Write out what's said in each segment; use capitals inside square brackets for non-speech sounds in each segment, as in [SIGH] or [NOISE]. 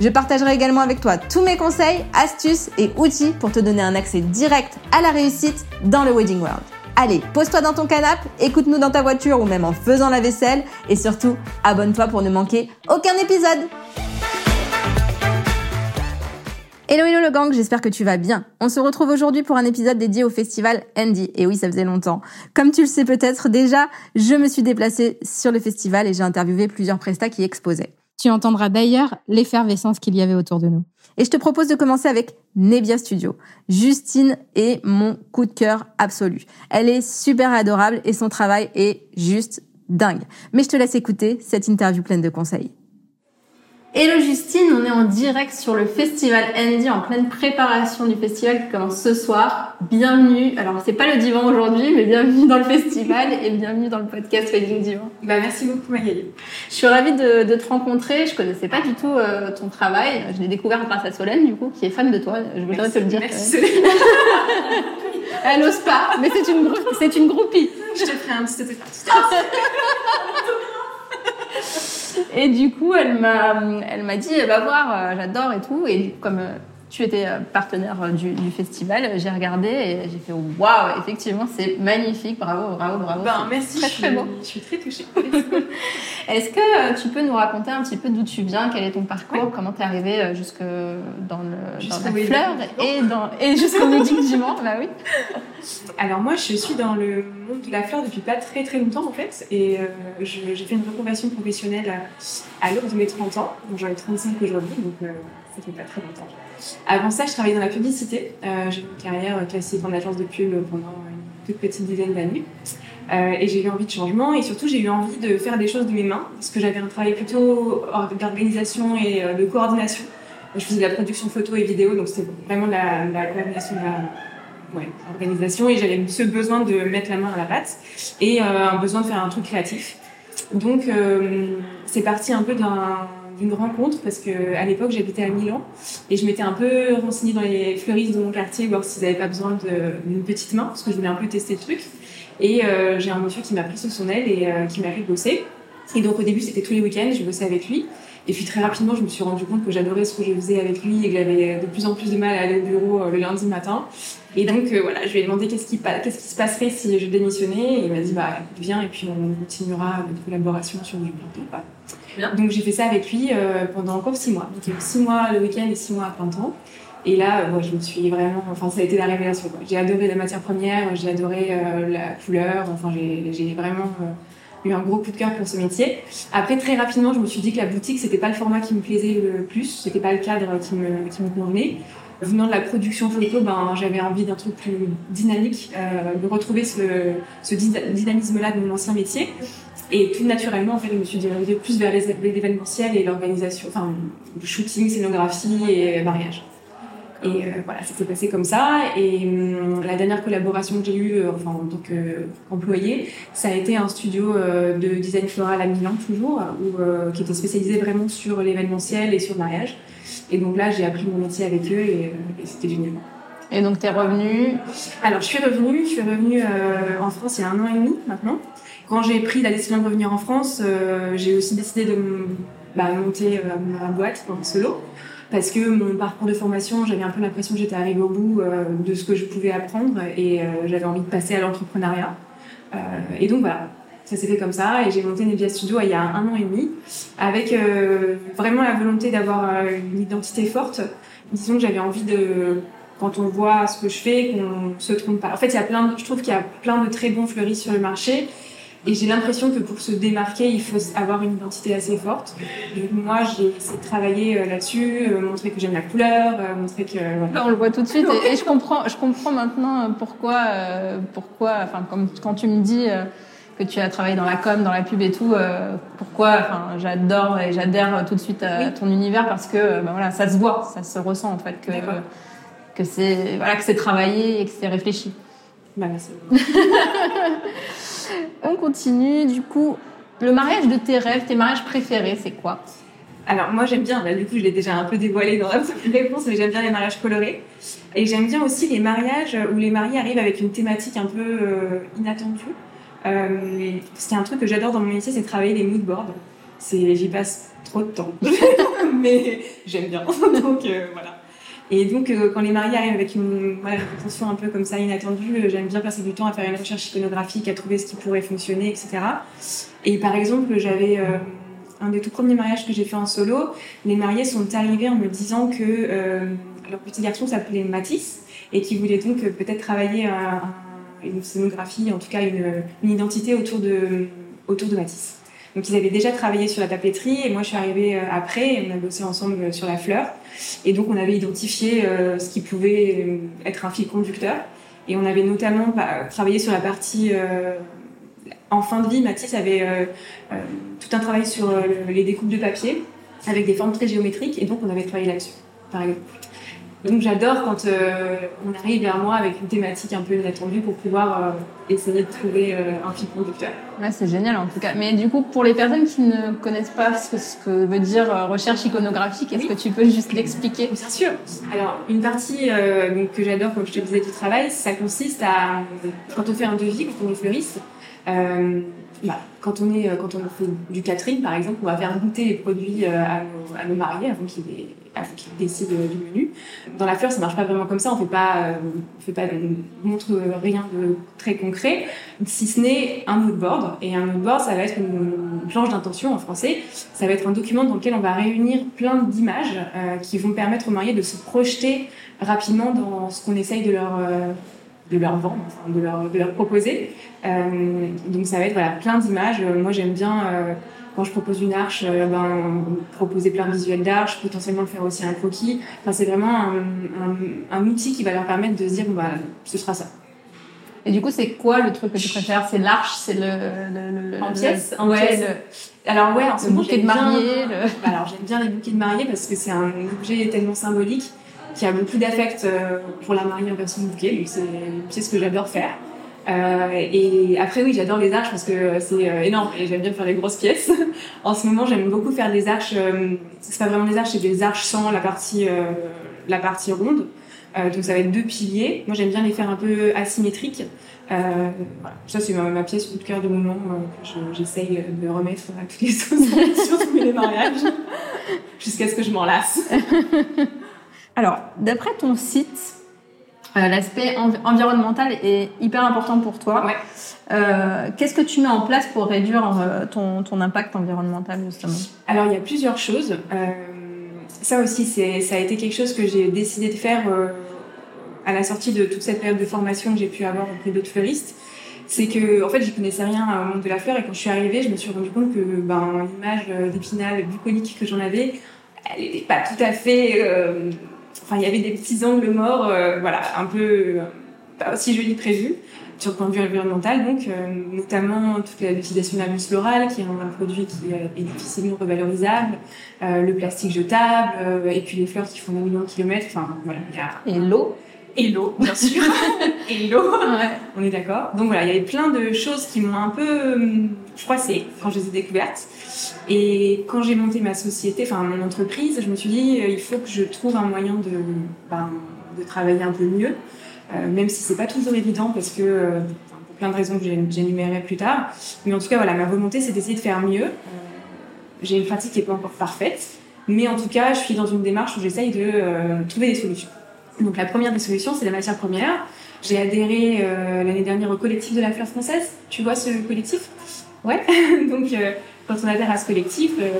Je partagerai également avec toi tous mes conseils, astuces et outils pour te donner un accès direct à la réussite dans le Wedding World. Allez, pose-toi dans ton canapé, écoute-nous dans ta voiture ou même en faisant la vaisselle et surtout, abonne-toi pour ne manquer aucun épisode. Hello hello le gang, j'espère que tu vas bien. On se retrouve aujourd'hui pour un épisode dédié au festival Andy. Et oui, ça faisait longtemps. Comme tu le sais peut-être déjà, je me suis déplacée sur le festival et j'ai interviewé plusieurs prestats qui exposaient. Tu entendras d'ailleurs l'effervescence qu'il y avait autour de nous. Et je te propose de commencer avec Nebia Studio. Justine est mon coup de cœur absolu. Elle est super adorable et son travail est juste dingue. Mais je te laisse écouter cette interview pleine de conseils. Hello Justine, on est en direct sur le festival Andy en pleine préparation du festival qui commence ce soir. Bienvenue, alors c'est pas le divan aujourd'hui, mais bienvenue dans le festival et bienvenue dans le podcast Wedding Divan. Bah merci beaucoup Magali. Je suis ravie de, de, te rencontrer, je connaissais pas du tout euh, ton travail, je l'ai découvert grâce à Solène du coup, qui est fan de toi, je voudrais te le dire. Merci [LAUGHS] Elle n'ose pas, mais c'est une, c'est une groupie. Je te ferai un petit [LAUGHS] Et du coup, elle m'a, elle m'a dit, va voir, euh, j'adore et tout. Et comme euh, tu étais euh, partenaire du, du festival, j'ai regardé et j'ai fait waouh, effectivement, c'est magnifique, bravo, bravo, bravo. Ben, merci, très, très beau. Je suis très touchée. [LAUGHS] Est-ce que tu peux nous raconter un petit peu d'où tu viens, quel est ton parcours, oui. comment tu es arrivée jusque dans, le, dans la fleur et, dans, et jusqu'au du Mans Bah oui. [LAUGHS] Alors moi, je suis dans le monde de la fleur depuis pas très très longtemps en fait, et euh, j'ai fait une reconversion professionnelle à, à l'aube de mes 30 ans, donc j'en ai 35 aujourd'hui, donc euh, ça fait pas très longtemps. Avant ça, je travaillais dans la publicité, euh, j'ai une carrière classique en agence de pub pendant une toute petite dizaine d'années, euh, et j'ai eu envie de changement, et surtout j'ai eu envie de faire des choses de mes mains, parce que j'avais un travail plutôt d'organisation et de coordination. Je faisais de la production photo et vidéo, donc c'était vraiment la, la coordination de la ouais, organisation et j'avais ce besoin de mettre la main à la pâte et euh, un besoin de faire un truc créatif. Donc euh, c'est parti un peu d'une rencontre parce que à l'époque j'habitais à Milan et je m'étais un peu renseignée dans les fleuristes de mon quartier voir s'ils n'avaient pas besoin d'une petite main parce que je voulais un peu tester le truc. Et euh, j'ai un monsieur qui m'a pris sous son aile et euh, qui m'a fait bosser. Et donc au début c'était tous les week-ends, je bossais avec lui. Et puis très rapidement, je me suis rendu compte que j'adorais ce que je faisais avec lui et que j'avais de plus en plus de mal à aller au bureau euh, le lundi matin. Et donc euh, voilà, je lui ai demandé qu'est-ce qui, qu'est-ce qui se passerait si je démissionnais. Et il m'a dit bah viens et puis on continuera notre collaboration sur du temps. Bien. Donc j'ai fait ça avec lui euh, pendant encore six mois. Donc six mois le week-end et six mois à plein temps. Et là, moi, je me suis vraiment, enfin, ça a été la révélation. J'ai adoré la matière première, j'ai adoré euh, la couleur. Enfin, j'ai vraiment eu un gros coup de cœur pour ce métier. Après, très rapidement, je me suis dit que la boutique, c'était pas le format qui me plaisait le plus, c'était pas le cadre qui me, qui me convenait. Venant de la production photo, ben, j'avais envie d'un truc plus dynamique, euh, de retrouver ce, ce dynamisme-là de mon ancien métier. Et tout naturellement, en fait, je me suis dirigée plus vers l'événementiel et l'organisation, enfin, le shooting, scénographie et mariage. Et euh, voilà, ça s'est passé comme ça. Et euh, la dernière collaboration que j'ai eue, euh, enfin, en tant qu'employée, ça a été un studio euh, de design floral à Milan, toujours, où, euh, qui était spécialisé vraiment sur l'événementiel et sur le mariage. Et donc là, j'ai appris mon métier avec eux et, et c'était génial. Et donc, tu es revenue? Alors, je suis revenue. Je suis revenue en France il y a un an et demi maintenant. Quand j'ai pris la décision de revenir en France, j'ai aussi décidé de bah, monter ma boîte en solo parce que mon parcours de formation, j'avais un peu l'impression que j'étais arrivée au bout euh, de ce que je pouvais apprendre et euh, j'avais envie de passer à l'entrepreneuriat. Euh, et donc voilà, ça s'est fait comme ça et j'ai monté Nebia Studio il y a un an et demi avec vraiment la volonté d'avoir une identité forte. Disons que j'avais envie de quand on voit ce que je fais, qu'on se trompe pas. En fait, il y a plein je trouve qu'il y a plein de très bons fleuristes sur le marché et j'ai l'impression que pour se démarquer, il faut avoir une identité assez forte. Donc moi, j'ai essayé de travailler euh, là-dessus, euh, montrer que j'aime la couleur, euh, montrer que... Voilà. On le voit tout de suite et, et, je comprends, je comprends maintenant pourquoi, pourquoi, enfin, comme quand tu me dis que tu as travaillé dans la com, dans la pub et tout. Euh, pourquoi Enfin, j'adore et j'adhère tout de suite à ton univers parce que ben voilà, ça se voit, ça se ressent en fait que que c'est voilà que c'est travaillé et que c'est réfléchi. Bah, merci. [LAUGHS] On continue. Du coup, le mariage de tes rêves, tes mariages préférés, c'est quoi? Alors moi j'aime bien, bah, du coup je l'ai déjà un peu dévoilé dans la réponse, mais j'aime bien les mariages colorés. Et j'aime bien aussi les mariages où les mariés arrivent avec une thématique un peu euh, inattendue. Euh, c'est un truc que j'adore dans mon métier, c'est travailler les mood boards. J'y passe trop de temps, [LAUGHS] mais j'aime bien. [LAUGHS] donc euh, voilà. Et donc, euh, quand les mariés arrivent avec une, voilà, un peu comme ça inattendue, j'aime bien passer du temps à faire une recherche iconographique, à trouver ce qui pourrait fonctionner, etc. Et par exemple, j'avais un des tout premiers mariages que j'ai fait en solo, les mariés sont arrivés en me disant que euh, leur petit garçon s'appelait Matisse et qui voulait donc euh, peut-être travailler une scénographie, en tout cas une, identité autour de, autour de Matisse. Donc ils avaient déjà travaillé sur la papeterie et moi je suis arrivée euh, après et on a bossé ensemble sur la fleur. Et donc on avait identifié ce qui pouvait être un fil conducteur. Et on avait notamment bah, travaillé sur la partie en fin de vie, Mathis avait euh, euh, tout un travail sur euh, les découpes de papier avec des formes très géométriques et donc on avait travaillé là-dessus, par exemple. Donc j'adore quand on arrive vers moi avec une thématique un peu inattendue pour pouvoir essayer de trouver un fil conducteur. Ouais, c'est génial en tout cas. Mais du coup, pour les personnes qui ne connaissent pas ce que, veut dire recherche iconographique, est-ce que tu peux juste l'expliquer? Bien sûr. Alors, une partie que j'adore, comme je te disais, du travail, ça consiste à, quand on fait un devis, quand on est fleuriste, euh, bah, quand on est euh, quand on fait du catering par exemple, on va faire goûter les produits euh, à nos, à nos mariés avant qu'ils décident du menu. Dans la fleur, ça marche pas vraiment comme ça. On fait pas on fait pas on montre rien de très concret, si ce n'est un mood board. Et un mood board, ça va être une planche d'intention en français. Ça va être un document dans lequel on va réunir plein d'images qui vont permettre aux mariés de se projeter rapidement dans ce qu'on essaye de leur de leur vendre, de, leur, de leur proposer. Euh, donc ça va être voilà, plein d'images. Moi j'aime bien, euh, quand je propose une arche, euh, ben, proposer plein de visuels d'arche, potentiellement faire aussi un croquis. Enfin, c'est vraiment un, un, outil qui va leur permettre de se dire, bah, ce sera ça. Et du coup, c'est quoi le truc que tu préfères? C'est l'arche, c'est le, le, le, en pièces. En ouais, Alors ouais, en ce moment, bouquet de mariée. [LAUGHS] Alors j'aime bien les bouquets de mariée parce que c'est un objet tellement symbolique qui a beaucoup d'affect euh, pour la mariée en version bouquet, donc c'est une pièce que j'adore faire. Euh, et après, oui, j'adore les arches parce que c'est euh, énorme et j'aime bien faire les grosses pièces. [LAUGHS] en ce moment, j'aime beaucoup faire des arches. Euh, c'est pas vraiment des arches, c'est des arches sans la partie, euh, la partie ronde. donc ça va être deux piliers. Moi, j'aime bien les faire un peu asymétriques. Ça, c'est ma, pièce coup de cœur du moment que j'essaye de remettre à toutes les [LAUGHS] sauces sur tous les mariages [LAUGHS] jusqu'à ce que je m'en lasse. Alors, d'après ton site, euh, l'aspect environnemental est hyper important pour toi. Ouais. Euh, Qu'est-ce que tu mets en place pour réduire euh, ton, ton, impact environnemental justement? Alors il y a plusieurs choses. Ça aussi, ça a été quelque chose que j'ai décidé de faire à la sortie de toute cette période de formation que j'ai pu avoir auprès d'autres fleuristes. C'est que, en fait, je connaissais rien au monde de la fleur et quand je suis arrivée, je me suis rendu compte que ben, l'image d'épinal bucolique que j'en avais, elle n'était pas tout à fait enfin, il y avait des petits angles morts, euh, voilà, un peu euh, pas aussi jolis que prévu sur le point de vue environnemental, donc euh, notamment toute l'utilisation de la mousse florale, qui est un, produit qui est difficilement revalorisable, le plastique jetable, et puis les fleurs qui font des millions de kilomètres. Enfin voilà. Y a... Et l'eau? Et l'eau, bien sûr. [LAUGHS] et l'eau. Ouais. On est d'accord. Donc voilà, il y avait plein de choses qui m'ont un peu froissée quand je les ai découvertes. Et quand j'ai monté ma société, enfin mon entreprise, je me suis dit, euh, il faut que je trouve un moyen de, ben, de travailler un peu mieux, euh, même si c'est pas toujours évident parce que, euh, pour plein de raisons que j'énumérerai plus tard. Mais en tout cas, voilà, ma volonté, c'est d'essayer de faire mieux. j'ai une pratique qui est pas encore parfaite, mais en tout cas, je suis dans une démarche où j'essaye de trouver des solutions. Donc la première des solutions, c'est la matière première. J'ai adhéré l'année dernière au collectif de la fleur française. Tu vois ce collectif? Ouais. [LAUGHS] Donc quand on adhère à ce collectif, euh,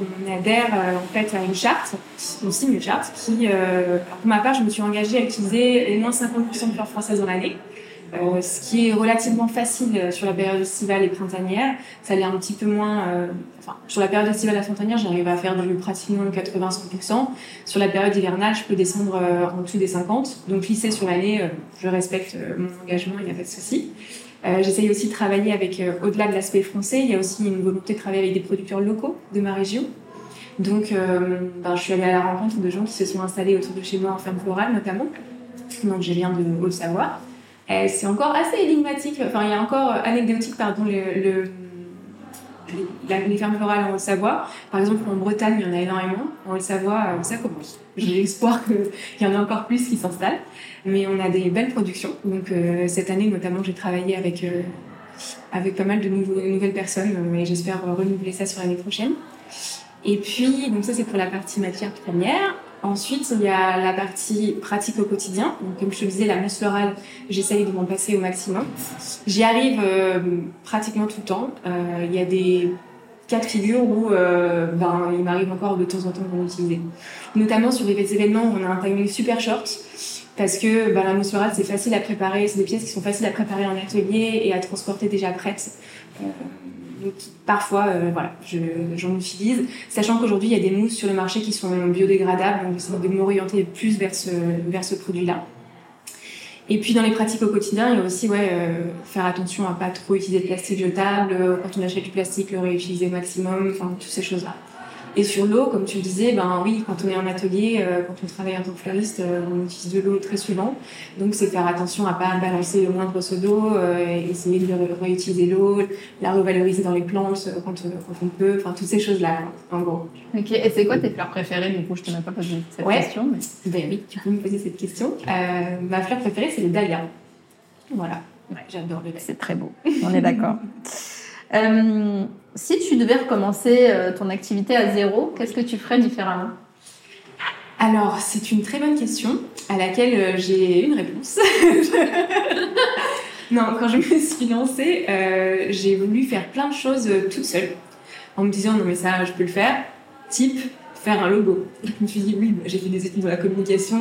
on adhère euh, en fait à une charte, on signe une charte qui, euh, pour ma part, je me suis engagée à utiliser au moins 50% de fleurs françaises dans l'année. Euh, ce qui est relativement facile sur la période estivale et printanière. Ça l'est un petit peu moins. Euh, enfin, sur la période estivale et printanière, j'arrive à faire du pratiquement 80-100%. Sur la période hivernale, je peux descendre en dessous des 50. Donc, lycée sur l'année, je respecte mon engagement, il n'y a pas de souci. J'essaye aussi de travailler avec, au-delà de l'aspect français, il y a aussi une volonté de travailler avec des producteurs locaux de ma région. Donc, ben, je suis allée à la rencontre de gens qui se sont installés autour de chez moi en ferme florale notamment. Donc, je viens de Haute-Savoie. C'est encore assez énigmatique, enfin, il y a encore anecdotique, pardon, le les fermes florales en Haute-Savoie. Par exemple, en Bretagne, il y en a énormément. En Haute-Savoie, euh, ça commence. J'ai [LAUGHS] l'espoir qu'il [LAUGHS] y en a encore plus qui s'installent. Mais on a des belles productions. Donc, euh, cette année, notamment, j'ai travaillé avec, euh, avec pas mal de nouvelles personnes. Mais j'espère renouveler ça sur l'année prochaine. Et puis, donc ça, c'est pour la partie matière première. Ensuite, il y a la partie pratique au quotidien. Donc, comme je te disais, la mousse florale, j'essaye de m'en passer au maximum. J'y arrive euh, pratiquement tout le temps. Euh, il y a des cas de figure où euh, ben, il m'arrive encore de temps en temps de l'utiliser. Notamment sur des événements on a un timing super short. Parce que ben, la mousse florale, c'est facile à préparer. C'est des pièces qui sont faciles à préparer en atelier et à transporter déjà prêtes. Donc, parfois, euh, voilà, j'en utilise. Sachant qu'aujourd'hui, il y a des mousses sur le marché qui sont biodégradables, donc j'essaie de m'orienter plus vers ce, produit-là. Et puis dans les pratiques au quotidien, il y a aussi euh, faire attention à pas trop utiliser de plastique jetable, quand on achète du plastique, le réutiliser au maximum, enfin toutes ces choses-là. Et sur l'eau, comme tu le disais, ben oui, quand on est en atelier, euh, quand on travaille en tant que fleuriste, euh, on utilise de l'eau très souvent. Donc c'est faire attention à pas balancer le moindre seau d'eau, euh, essayer de réutiliser l'eau, la revaloriser dans les plantes quand, quand on peut, enfin toutes ces choses-là, en gros. Ok, et c'est quoi tes fleurs préférées? Du coup, je t'en ai pas posé cette question. Mais... Ben oui, tu peux me poser cette question. ma fleur préférée, c'est le dahlia. Voilà, ouais, j'adore le dahlia. C'est très beau, on est d'accord. [LAUGHS] Si tu devais recommencer euh, ton activité à zéro, qu'est-ce que tu ferais différemment? Alors, c'est une très bonne question à laquelle euh, j'ai une réponse. [LAUGHS] non, quand je me suis lancée, euh, j'ai voulu faire plein de choses toute seule, en me disant non mais ça, je peux le faire. Type faire un logo. Je me suis dit oui, j'ai fait des études dans la communication,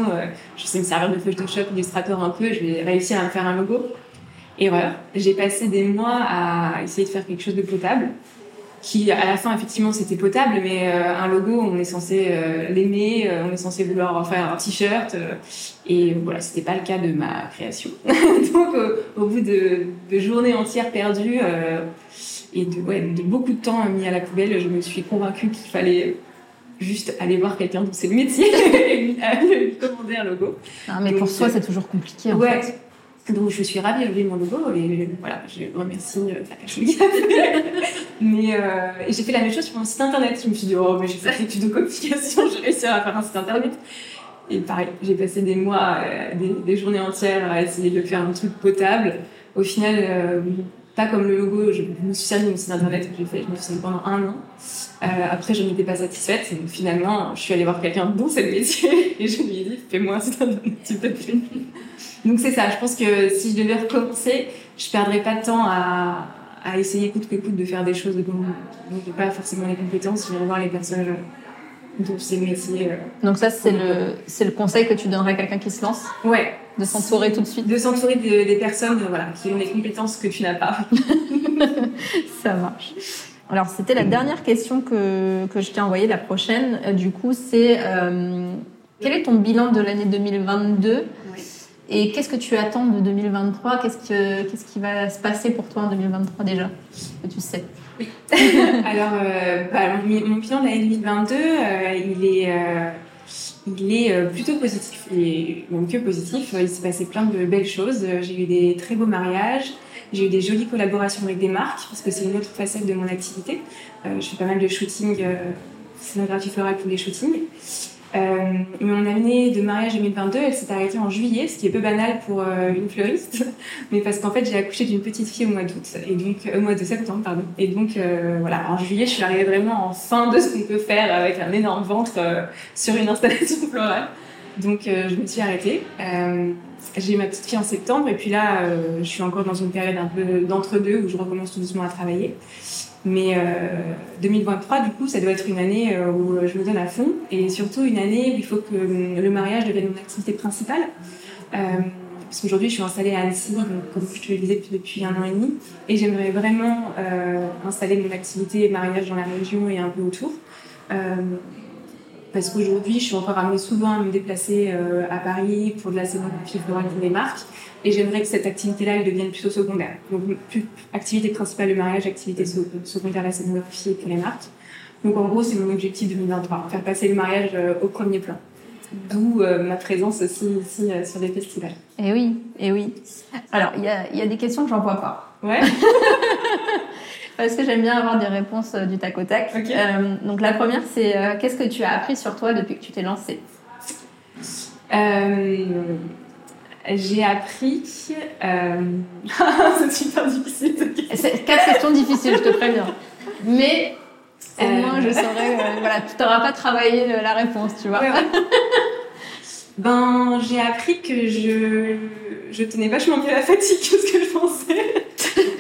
je sais me servir de Photoshop, d'Illustrator un peu, je vais réussir à me faire un logo. Erreur. J'ai passé des mois à essayer de faire quelque chose de potable qui à la fin effectivement c'était potable mais euh, un logo on est censé euh, l'aimer euh, on est censé vouloir en faire un t-shirt et voilà c'était pas le cas de ma création. [LAUGHS] Donc au bout de, de, journées entières perdues et de, ouais, de beaucoup de temps mis à la poubelle je me suis convaincue qu'il fallait juste aller voir quelqu'un dont c'est le métier [LAUGHS] et lui, commander un logo. Ah, mais pour soi c'est toujours compliqué en ouais, fait donc je suis ravie de mon logo et voilà, je remercie Fatachouli. [LAUGHS] mais euh, j'ai fait la même chose sur mon site internet. Je me suis dit, oh, mais j'ai fait de communication, j'ai réussi à faire un site internet. Et pareil, j'ai passé des mois, euh, des, journées entières à essayer de faire un truc potable. Au final, euh, pas comme le logo, je, me suis servi mon site internet que j'ai fait, je me suis servi pendant un an. après, je n'étais pas satisfaite et finalement, je suis allée voir quelqu'un dont c'est le métier [LAUGHS] et je lui ai dit, fais-moi un site internet, s'il te plaît. Donc c'est ça, je pense que si je devais recommencer, je perdrais pas de temps à, à essayer coûte que coûte de faire des choses dont je n'ai pas forcément les compétences, je vais voir les personnes dont c'est le métier. Euh, Donc ça, c'est le, c'est le conseil que tu donnerais à quelqu'un qui se lance? Ouais. De s'entourer tout de suite De s'entourer des personnes voilà, qui ont les compétences que tu n'as pas. [LAUGHS] ça marche. Alors, c'était la dernière question que, que je t'ai envoyée. La prochaine, euh, du coup, c'est euh, quel est ton bilan de l'année 2022 et qu'est-ce que tu attends de 2023 qu'est-ce, que, qu'est-ce qui va se passer pour toi en 2023 déjà Que tu sais? Oui. [LAUGHS] Alors, euh, bah, mon, bilan de l'année 2022, euh, il est, euh, il est plutôt positif. Et même que positif. Il s'est passé plein de belles choses. J'ai eu des très beaux mariages. J'ai eu des jolies collaborations avec des marques, parce que c'est une autre facette de mon activité. je fais pas mal de shooting, scénographie florale pour les shootings. Euh, mon année de mariage 2022, elle s'est arrêtée en juillet, ce qui est peu banal pour euh, une fleuriste, [LAUGHS] mais parce qu'en fait j'ai accouché d'une petite fille au mois d'août et donc euh, au mois de septembre pardon. Et donc euh, voilà, en juillet je suis arrivée vraiment en fin de ce qu'on peut faire avec un énorme ventre sur une installation [LAUGHS] florale. Donc je me suis arrêtée. j'ai eu ma petite fille en septembre et puis là je suis encore dans une période un peu d'entre-deux où je recommence tout doucement à travailler. Mais 2023, euh, du coup, ça doit être une année euh, où je me donne à fond et surtout une année où il faut que le mariage devienne mon activité principale. Euh, parce qu'aujourd'hui, je suis installée à Annecy, comme je te le disais depuis un an et demi, et j'aimerais vraiment installer mon activité mariage dans la région et un peu autour. Parce qu'aujourd'hui, je suis encore amenée souvent à me déplacer euh, à Paris pour de la scénographie pour des marques. Et j'aimerais que cette activité-là, elle devienne plutôt secondaire. Donc, plus activité principale le mariage, activité secondaire la scénographie pour les marques. Donc, en gros, c'est mon objectif 2023, faire passer le mariage euh, au premier plan. D'où euh, ma présence aussi ici sur des festivals. Et eh oui, et eh oui. Alors, il y a, y a, des questions que j'en vois pas. Ouais. [LAUGHS] parce que j'aime bien avoir des réponses euh, du tac au tac. Euh, donc la première, c'est euh, qu'est-ce que tu as appris sur toi depuis que tu t'es lancée? J'ai appris. [LAUGHS] c'est super difficile. C'est quatre questions difficiles, je te préviens. Mais au moins, je saurais. voilà, tu n'auras pas travaillé la réponse, tu vois. [LAUGHS] ben, j'ai appris que je, je tenais vachement mieux la fatigue que ce que je pensais.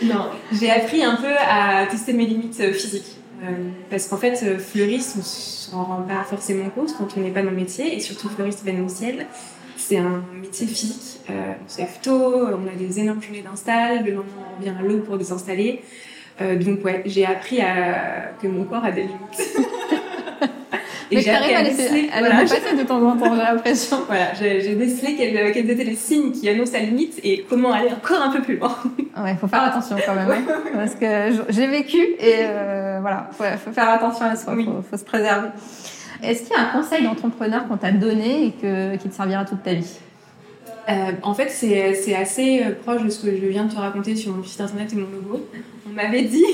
Non, j'ai appris un peu à tester mes limites euh, physiques. Euh, parce qu'en fait, euh, fleuriste, on s'en rend pas forcément compte quand on n'est pas dans le métier, et surtout fleuriste événementiel, c'est un métier physique. on se lève tôt, on a des énormes journées d'install, le lendemain on revient à l'eau pour désinstaller. donc ouais, j'ai appris que mon corps a des limites. [LAUGHS] Mais j'arrive à, laisser, à voilà, passer de temps en temps, j'ai l'impression. [LAUGHS] Voilà, j'ai décelé quels, quels, étaient les signes qui annoncent la limite et comment aller encore un peu plus loin. [LAUGHS] Ouais, faut faire attention quand même, hein, [LAUGHS] parce que j'ai vécu et euh, voilà, faut, faut, faire attention à soi, faut, faut se préserver. Est-ce qu'il y a un conseil d'entrepreneur qu'on t'a donné et que, qui te servira toute ta vie? Euh, en fait, c'est assez euh, proche de ce que je viens de te raconter sur mon site internet et mon logo. On m'avait dit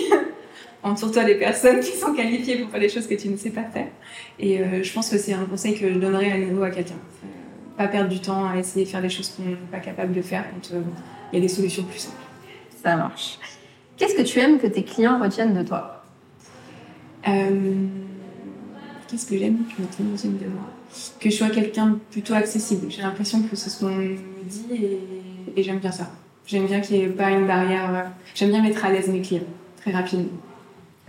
entoure-toi des personnes qui sont qualifiées pour faire des choses que tu ne sais pas faire. Et euh, je pense que c'est un conseil que je donnerais à nouveau à quelqu'un. Euh, pas perdre du temps à essayer de faire des choses qu'on n'est pas capable de faire quand euh, il y a des solutions plus simples. Ça marche. Qu'est-ce que tu aimes que tes clients retiennent de toi? Qu'est-ce que j'aime que mes clients retiennent de moi? Que je sois quelqu'un plutôt accessible. J'ai l'impression que c'est ce qu'on me dit et, et j'aime bien ça. J'aime bien qu'il n'y ait pas une barrière. J'aime bien mettre à l'aise mes clients très rapidement.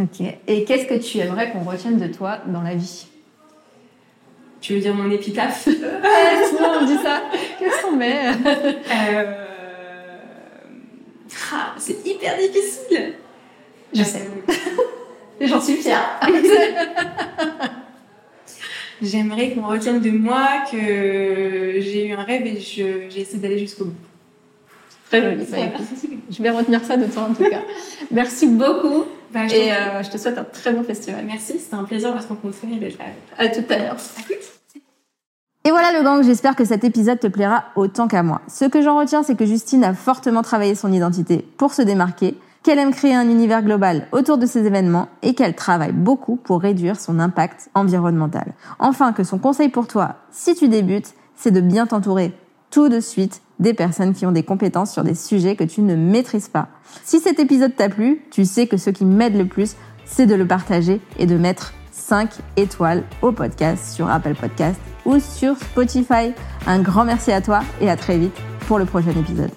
Ok. Et qu'est-ce que tu aimerais qu'on retienne de toi dans la vie? Tu veux dire mon épitaphe? [LAUGHS] Sinon on dit ça. Qu'est-ce qu'on met? Euh... ah, C'est hyper difficile. Je sais. Et j'en suis fière. [LAUGHS] J'aimerais qu'on retienne de moi que j'ai eu un rêve et j'ai essayé d'aller jusqu'au bout. Très joli. je vais retenir ça de toi en tout cas. Merci beaucoup. Bah, et euh, je te souhaite un très bon festival. Merci, c'était un plaisir de se rencontrer d'être À tout à l'heure. Et voilà le gang, j'espère que cet épisode te plaira autant qu'à moi. Ce que j'en retiens, c'est que Justine a fortement travaillé son identité pour se démarquer, qu'elle aime créer un univers global autour de ces événements et qu'elle travaille beaucoup pour réduire son impact environnemental. Enfin, que son conseil pour toi, si tu débutes, c'est de bien t'entourer tout de suite des personnes qui ont des compétences sur des sujets que tu ne maîtrises pas. Si cet épisode t'a plu, tu sais que ce qui m'aide le plus, c'est de le partager et de mettre 5 étoiles au podcast sur Apple Podcast ou sur Spotify. Un grand merci à toi et à très vite pour le prochain épisode.